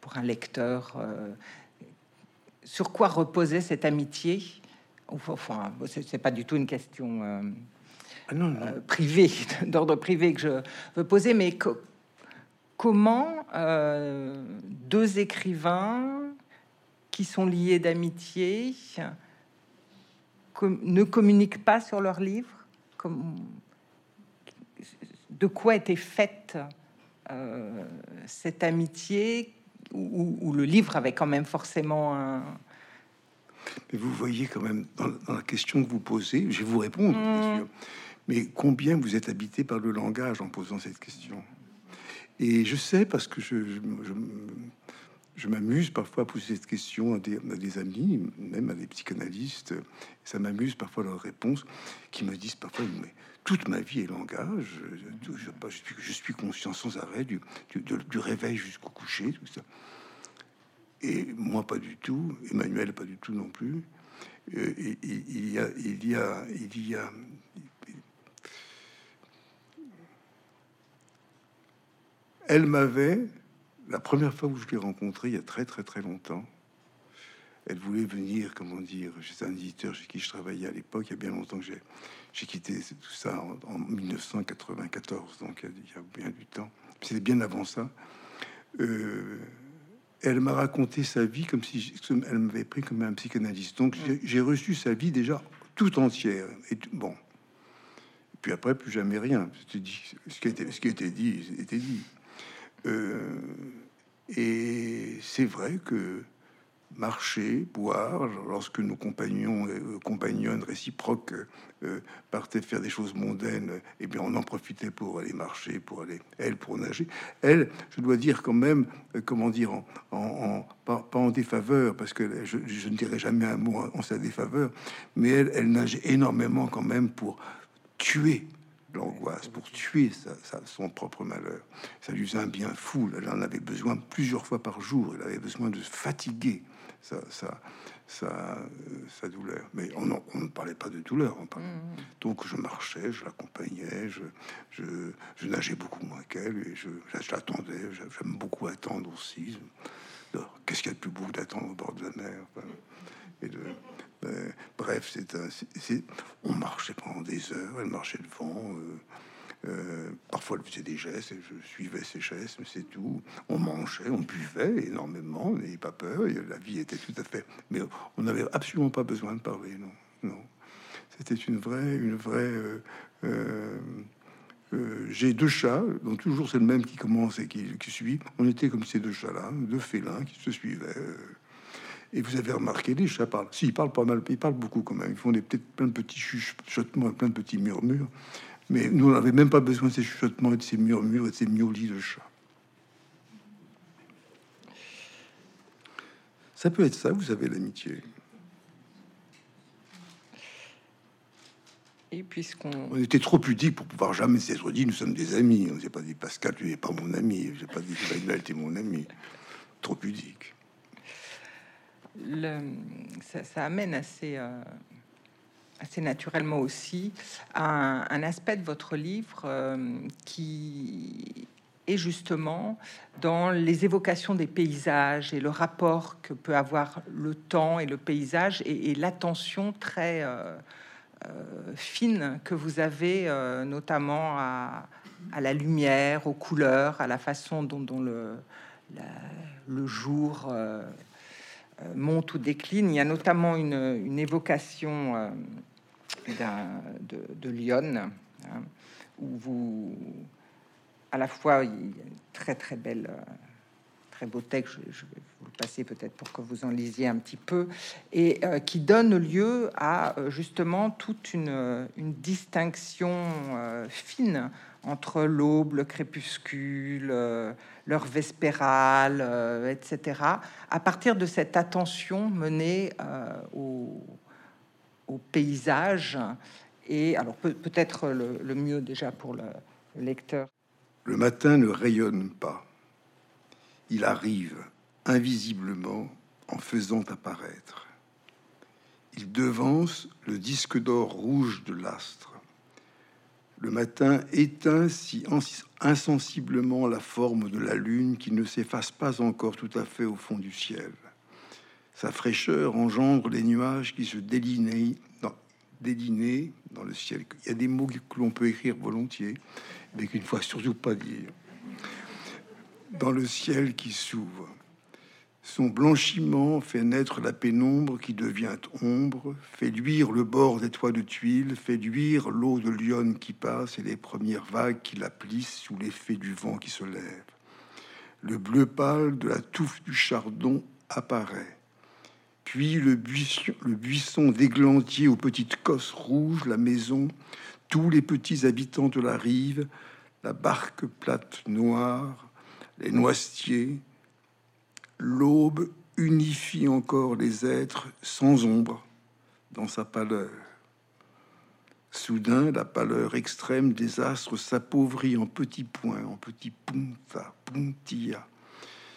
pour un lecteur. sur quoi reposait cette amitié? Enfin, c'est pas du tout une question ah privée, d'ordre privé que je veux poser, mais comment deux écrivains qui sont liés d'amitié ne communiquent pas sur leurs livres comme, De quoi était faite euh, cette amitié où, le livre avait quand même forcément un... Mais vous voyez quand même dans, la question que vous posez, je vais vous répondre, bien mmh. sûr. Mais combien vous êtes habité par le langage en posant cette question? Et je sais parce que je, je je m'amuse parfois à poser cette question à des, amis, même à des psychanalystes. Ça m'amuse parfois leurs réponses qui me disent parfois mais toute ma vie est langage. Je, je, suis, je conscient sans arrêt du, du, réveil jusqu'au coucher, tout ça. Et moi, pas du tout. Emmanuel, pas du tout non plus. Euh, il y a, il y a, il y a. Elle m'avait la première fois où je l'ai rencontrée, il y a très très très longtemps, elle voulait venir, comment dire, j'étais un éditeur chez qui je travaillais à l'époque, il y a bien longtemps que j'ai, quitté tout ça en, 1994, donc il y, a, bien du temps. C'était bien avant ça. Euh, elle m'a raconté sa vie comme si elle m'avait pris comme un psychanalyste. Donc j'ai, reçu sa vie déjà tout entière. Et bon. puis après, plus jamais rien. Ce qui était, ce qui était dit, était dit. Euh, et c'est vrai que marcher, boire, lorsque nos compagnons, euh, compagnonnes réciproques euh, partaient faire des choses mondaines, eh bien on en profitait pour aller marcher, pour aller, elle, pour nager. Elle, je dois dire quand même, euh, comment dire, en, pas, en défaveur, parce que je, ne dirais jamais un mot en, sa défaveur, mais elle, elle nageait énormément quand même pour tuer l'angoisse, pour tuer son propre malheur. Ça lui faisait un bien fou. Elle en avait besoin plusieurs fois par jour. Elle avait besoin de fatiguer sa, sa, douleur. Mais on, ne parlait pas de douleur. Mmh. Donc je marchais, je l'accompagnais, je, je, nageais beaucoup moins qu'elle et je, je l'attendais. J'aime beaucoup attendre aussi. Qu'est-ce qu'il y a de plus beau d'attendre au bord de la mer et de, ben, Bref, c'est on marchait pendant des heures, elle marchait devant. Euh, euh, parfois, elle faisait des gestes et je suivais ses gestes, mais c'est tout. On mangeait, on buvait énormément, on pas peur. la vie était tout à fait. Mais on n'avait absolument pas besoin de parler, non. Non. C'était une vraie, une vraie. Euh, euh, j'ai deux chats, donc toujours c'est le même qui commence et qui, suit. On était comme ces deux chats-là, deux félins qui se suivaient. Et vous avez remarqué, les chats parlent. Si, ils parlent pas mal, ils parlent beaucoup quand même. Ils font des peut-être plein de petits chuchotements, plein de petits murmures. Mais nous, n'avions même pas besoin de ces chuchotements et de ces murmures et de ces miaulis de chat. Ça peut être ça, vous avez l'amitié. Et puisqu'on... On était trop pudique pour pouvoir jamais s'être dit nous sommes des amis. On s'est pas dit Pascal, tu n'es pas mon ami. J'ai pas dit Emmanuel, tu es mon ami. Trop pudique. Ça, amène assez, euh, assez naturellement aussi un, un, aspect de votre livre euh, qui est justement dans les évocations des paysages et le rapport que peut avoir le temps et le paysage et, l'attention très euh, fine que vous avez notamment à, à, la lumière, aux couleurs, à la façon dont, dont le, le jour monte ou décline. Il y a notamment une, évocation de, de, Lyon, hein, où vous, à la fois, il y a très très belle, euh, très beau texte, je, vais vous le passer peut-être pour que vous en lisiez un petit peu, et euh, qui donne lieu à euh, justement toute une distinction fine entre l'aube, le crépuscule, l'heure vespérale, etc., à partir de cette attention menée au au paysage. Et alors peut-être le, mieux déjà pour le, lecteur. Le matin ne rayonne pas. Il arrive invisiblement en faisant apparaître. Il devance le disque d'or rouge de l'astre. Le matin éteint si insensiblement la forme de la lune qui ne s'efface pas encore tout à fait au fond du ciel. Sa fraîcheur engendre les nuages qui se délinent dans, dans le ciel. Il y a des mots que l'on peut écrire volontiers, mais qu'une fois surtout pas dire. Dans le ciel qui s'ouvre. Son blanchiment fait naître la pénombre qui devient ombre, fait luire le bord des toits de tuiles, fait luire l'eau de Lyon qui passe et les premières vagues qui la plissent sous l'effet du vent qui se lève. Le bleu pâle de la touffe du chardon apparaît puis le buisson, le d'églantier aux petites cosses rouges, la maison, tous les petits habitants de la rive, la barque plate noire, les noisetiers. L'aube unifie encore les êtres sans ombre dans sa pâleur. Soudain, la pâleur extrême des astres s'appauvrit en petits points, en petits punta, puntilla,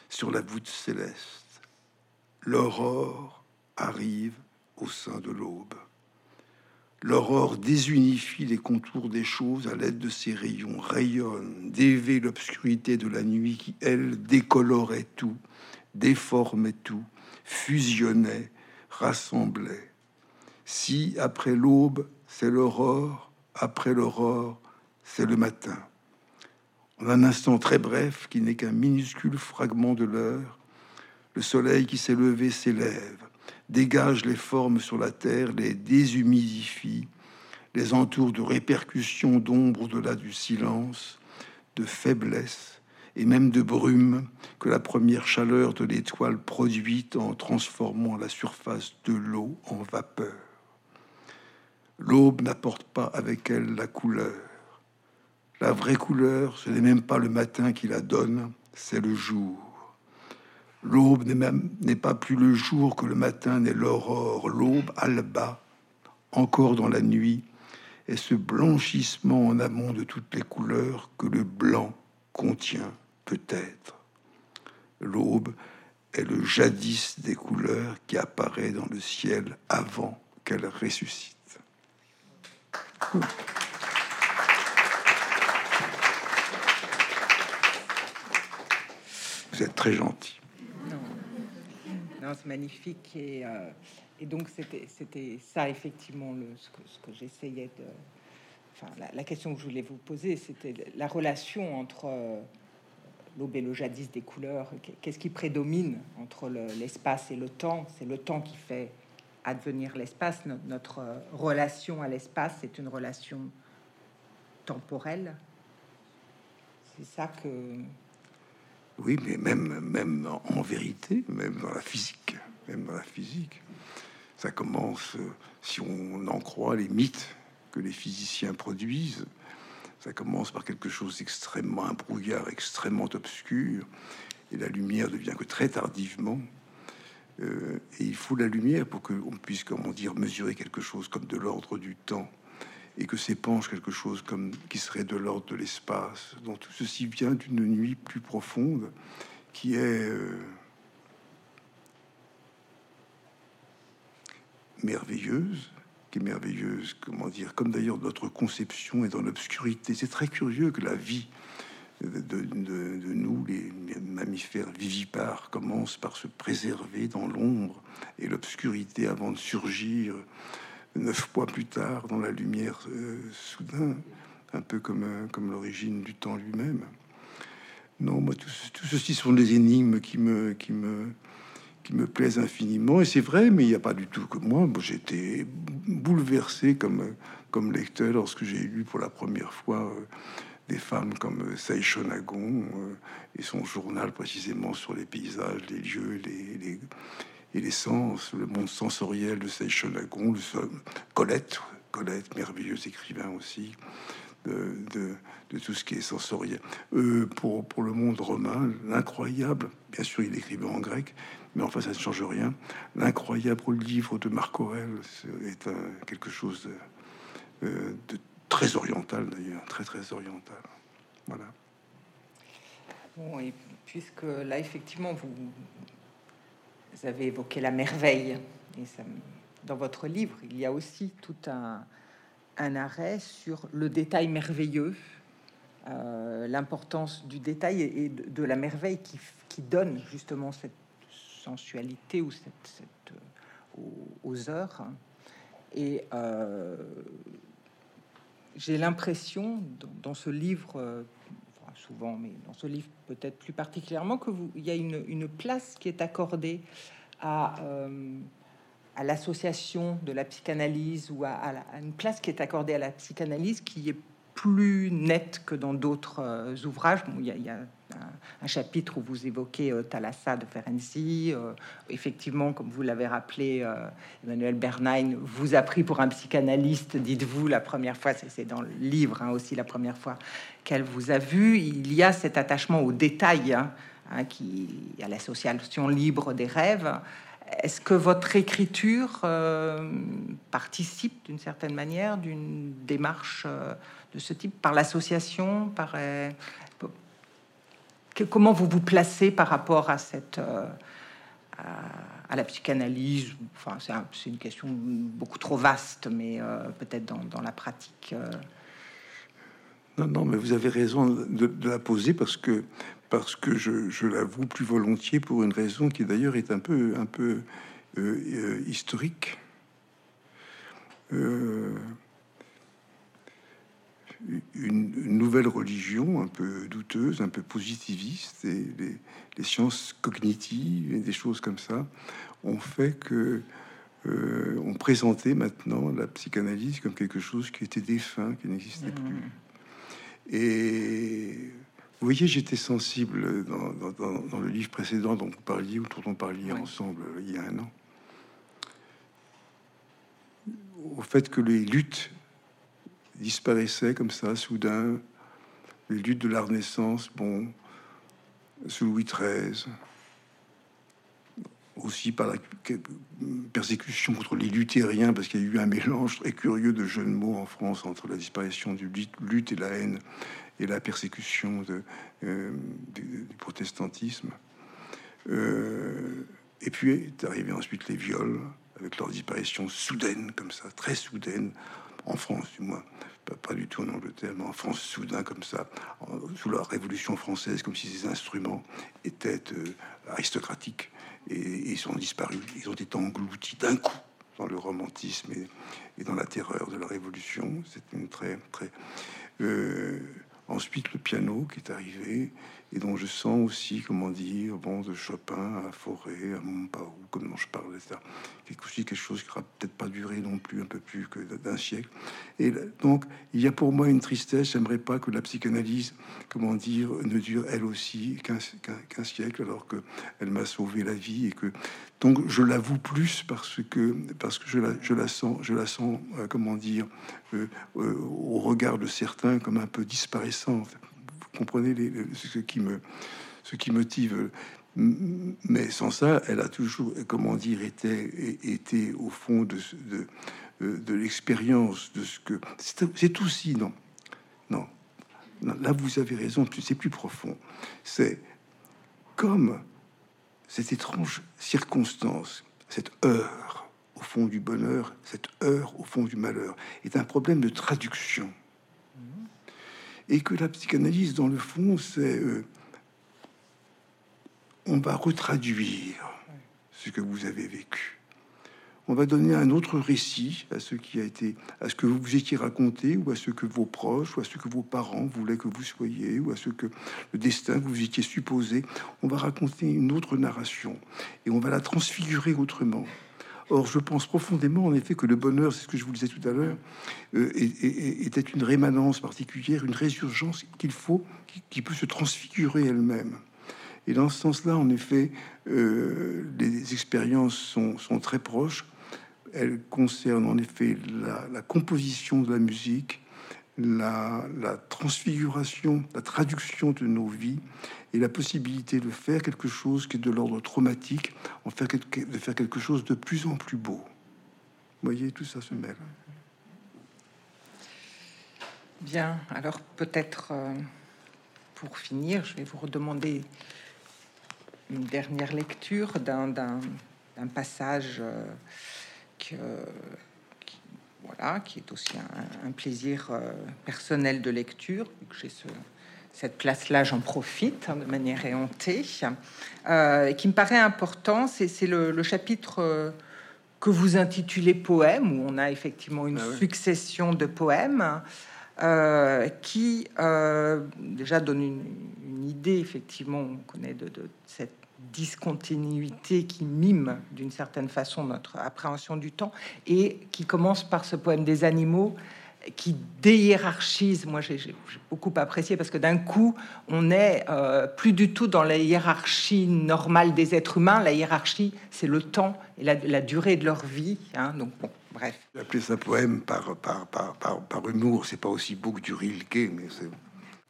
sur la voûte céleste. L'aurore arrive au sein de l'aube. L'aurore désunifie les contours des choses à l'aide de ses rayons, rayonne, dévait l'obscurité de la nuit qui, elle, décolorait tout, déformait tout, fusionnait, rassemblait. Si après l'aube, c'est l'aurore, après l'aurore, c'est le matin. En un instant très bref, qui n'est qu'un minuscule fragment de l'heure, le soleil qui s'est levé s'élève, dégage les formes sur la terre, les déshumidifie, les entoure de répercussions d'ombre au-delà du silence, de faiblesse, et même de brume que la première chaleur de l'étoile produite en transformant la surface de l'eau en vapeur. L'aube n'apporte pas avec elle la couleur. La vraie couleur, ce n'est même pas le matin qui la donne, c'est le jour. L'aube n'est pas plus le jour que le matin n'est l'aurore. L'aube, alba, encore dans la nuit, est ce blanchissement en amont de toutes les couleurs que le blanc contient peut-être. L'aube est le jadis des couleurs qui apparaît dans le ciel avant qu'elle ressuscite. Vous êtes très gentil. Non, c'est magnifique. Et, euh, et donc, c'était ça, effectivement, le, ce que, que j'essayais de. Enfin, la, question que je voulais vous poser, c'était la relation entre euh, le jadis des couleurs. Qu'est-ce qui prédomine entre l'espace et le temps? C'est le temps qui fait advenir l'espace. Notre, euh, relation à l'espace est une relation temporelle. C'est ça que oui, mais même, même en vérité, même dans la physique, même dans la physique, ça commence, si on en croit les mythes que les physiciens produisent, ça commence par quelque chose d'extrêmement un brouillard extrêmement obscur, et la lumière devient que très tardivement. Euh, et il faut la lumière pour qu'on puisse, comment dire, mesurer quelque chose comme de l'ordre du temps et que s'épanche quelque chose comme qui serait de l'ordre de l'espace. Donc tout ceci vient d'une nuit plus profonde qui est euh, merveilleuse, qui est merveilleuse, comment dire, comme d'ailleurs notre conception est dans l'obscurité. C'est très curieux que la vie de, nous, les mammifères vivipares, commence par se préserver dans l'ombre et l'obscurité avant de surgir neuf mois plus tard dans la lumière euh, soudain, un peu comme, euh, comme l'origine du temps lui-même. Non, moi, tout, ceci sont des énigmes qui me, qui me, qui me plaisent infiniment. Et c'est vrai, mais il n'y a pas du tout que moi. J'étais bouleversé comme, comme lecteur lorsque j'ai lu pour la première fois euh, des femmes comme Saïchonagon et son journal précisément sur les paysages, les lieux, les, les et les sens, le monde sensoriel de Seychelles-Lagon, Colette, Colette, merveilleuse écrivain aussi, de, de, tout ce qui est sensoriel. Euh, pour, pour le monde romain, l'incroyable, bien sûr, il écrivait en grec, mais enfin, ça ne change rien. L'incroyable livre de Marc Aurel est quelque chose de, euh, de très oriental, d'ailleurs, très, très oriental. Voilà. Bon, et puisque là, effectivement, vous, avez évoqué la merveille. Et ça, dans votre livre, il y a aussi tout un, arrêt sur le détail merveilleux, euh, l'importance du détail et, de, la merveille qui, donne justement cette sensualité ou cette, cette euh, aux, heures. Et euh, j'ai l'impression dans, ce livre, souvent, mais dans ce livre peut-être plus particulièrement, que vous, il y a une, place qui est accordée à, euh, l'association de la psychanalyse ou à, une place qui est accordée à la psychanalyse qui est plus nette que dans d'autres euh, ouvrages. il, y a, un, chapitre où vous évoquez euh, Thalassa de Ferenczi. effectivement, comme vous l'avez rappelé, Emmanuel Bernheim vous a pris pour un psychanalyste, dites-vous, la première fois, c'est dans le livre hein, aussi, la première fois qu'elle vous a vu. Il y a cet attachement au détail. Hein, Hein, qui à l'association libre des rêves. Est-ce que votre écriture euh, participe d'une certaine manière d'une démarche euh, de ce type par l'association, par euh, comment vous vous placez par rapport à cette à, la psychanalyse Enfin, c'est une question beaucoup trop vaste, mais peut-être dans, dans, la pratique. Non, non, mais vous avez raison de, la poser parce que parce que je, l'avoue plus volontiers pour une raison qui d'ailleurs est un peu, un peu euh, euh, historique. Euh, une, nouvelle religion un peu douteuse, un peu positiviste, et les, sciences cognitives et des choses comme ça ont fait que on présentait maintenant la psychanalyse comme quelque chose qui était défunt, qui n'existait mmh. plus. Et Vous voyez, j'étais sensible dans, le livre précédent dont vous parliez, ou dont on parlait ensemble il y a un an, au fait que les luttes disparaissaient comme ça, soudain, les luttes de la Renaissance, bon, sous Louis XIII, aussi par la persécution contre les luthériens, parce qu'il y a eu un mélange très curieux de jeunes mots en France entre la disparition du lutte et la haine et la persécution euh, du, protestantisme. Euh, et puis est arrivé ensuite les viols, avec leur disparition soudaine, comme ça, très soudaine, en France du moins, pas, du tout en Angleterre, mais en France, soudain comme ça, sous la Révolution française, comme si ces instruments étaient euh, aristocratiques, et, ils sont disparus, ils ont été engloutis d'un coup dans le romantisme et, dans la terreur de la Révolution. C'est une très, très... Euh, ensuite, le piano qui est arrivé, et dont je sens aussi, comment dire, bon, de Chopin à Forêt, à Montpau, comme dont je parle, etc. Quelque chose, quelque chose qui aura peut-être pas duré non plus un peu plus que d'un siècle. Et donc, il y a pour moi une tristesse. J'aimerais pas que la psychanalyse, comment dire, ne dure elle aussi qu'un siècle, alors que elle m'a sauvé la vie et que donc je l'avoue plus parce que parce que je la, je la sens, je la sens, euh, comment dire, euh, euh, au regard de certains comme un peu disparaissante comprenez ce qui me ce qui motive. Mais sans ça, elle a toujours, comment dire, été, au fond de, de, de l'expérience de ce que c'est aussi non, non, Là, vous avez raison. C'est plus profond. C'est comme cette étrange circonstance, cette heure au fond du bonheur, cette heure au fond du malheur, est un problème de traduction et que la psychanalyse, dans le fond, c'est euh, on va retraduire ce que vous avez vécu. On va donner un autre récit à ce qui a été, à ce que vous vous étiez raconté, ou à ce que vos proches, ou à ce que vos parents voulaient que vous soyez, ou à ce que le destin que vous étiez supposé. On va raconter une autre narration et on va la transfigurer autrement. Or, je pense profondément, en effet, que le bonheur, c'est ce que je vous disais tout à l'heure, euh, était une rémanence particulière, une résurgence qu'il faut, qui, peut se transfigurer elle-même. Et dans ce sens-là, en effet, euh, les expériences sont, très proches. Elles concernent en effet la, composition de la musique, la, transfiguration, la traduction de nos vies et la possibilité de faire quelque chose qui est de l'ordre traumatique, en de faire quelque chose de plus en plus beau. Vous voyez, tout ça se mêle. Bien, alors peut-être euh, pour finir, je vais vous redemander une dernière lecture d'un passage euh, que, voilà, qui est aussi un, plaisir euh, personnel de lecture, que j'ai ce, cette place-là, j'en profite hein, de manière éhontée, euh, qui me paraît important, c'est le, chapitre euh, que vous intitulez Poème, où on a effectivement une ah succession de poèmes, euh, qui déjà donne une, idée, effectivement, on connaît de, de cette discontinuité qui mime d'une certaine façon notre appréhension du temps, et qui commence par ce poème des animaux, qui déhiérarchise. Moi, j'ai beaucoup apprécié parce que d'un coup, on n'est euh, plus du tout dans la hiérarchie normale des êtres humains. La hiérarchie, c'est le temps et la, durée de leur vie. Hein. Donc, bon, bref. Appelé ça poème par, par, par, par, par humour. C'est pas aussi beau que du Rilke, mais.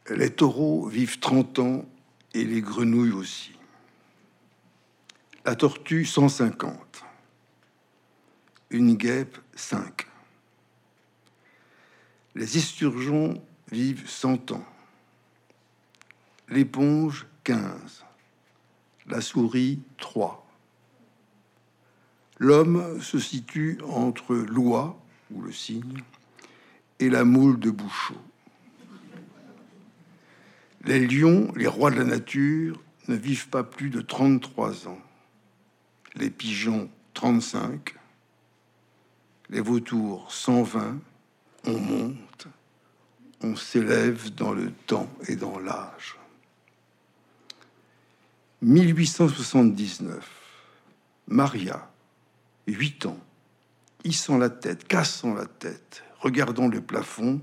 Les taureaux vivent 30 ans et les grenouilles aussi. La tortue, 150. Une guêpe, 5. Les esturgeons vivent 100 ans. L'éponge, 15. La souris, 3. L'homme se situe entre l'oie, ou le cygne, et la moule de Bouchot. Les lions, les rois de la nature, ne vivent pas plus de 33 ans. Les pigeons, 35. Les vautours, 120 on monte, on s'élève dans le temps et dans l'âge. 1879, Maria, 8 ans, hissant la tête, cassant la tête, regardant le plafond,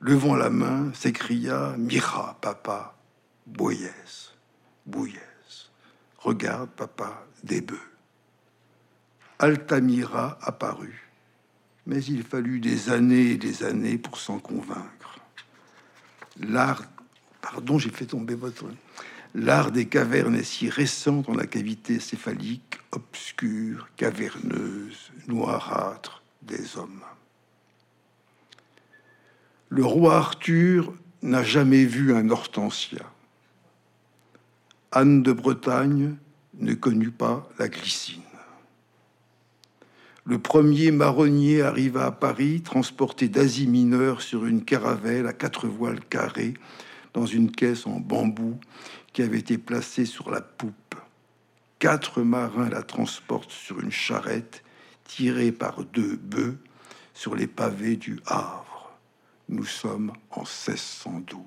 levant la main, s'écria Mira, papa, Boyès, Bouillès. Regarde, papa, des bœufs. Altamira apparut, mais il fallut des années et des années pour s'en convaincre. L'art, pardon, j'ai fait tomber votre. L'art des cavernes est si récent dans la cavité céphalique, obscure, caverneuse, noirâtre des hommes. Le roi Arthur n'a jamais vu un hortensia. Anne de Bretagne ne connut pas la glycine. Le premier marronnier arriva à Paris, transporté d'Asie mineure sur une caravelle à quatre voiles carrées, dans une caisse en bambou qui avait été placée sur la poupe. Quatre marins la transportent sur une charrette tirée par deux bœufs sur les pavés du Havre. Nous sommes en 1612.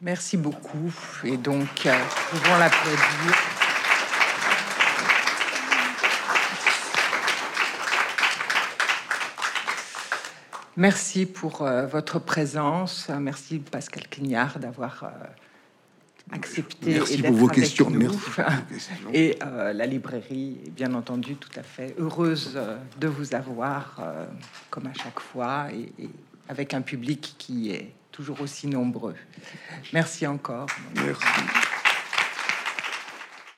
Merci beaucoup. Et donc, euh, pouvons l'applaudir. Merci pour euh, votre présence. Merci Pascal Quignard d'avoir euh, accepté Merci et pour vos avec questions. nous. Merci pour vos questions. Et euh, la librairie est bien entendu tout à fait heureuse de vous avoir, comme à chaque fois, et, et avec un public qui est toujours aussi nombreux. Merci encore.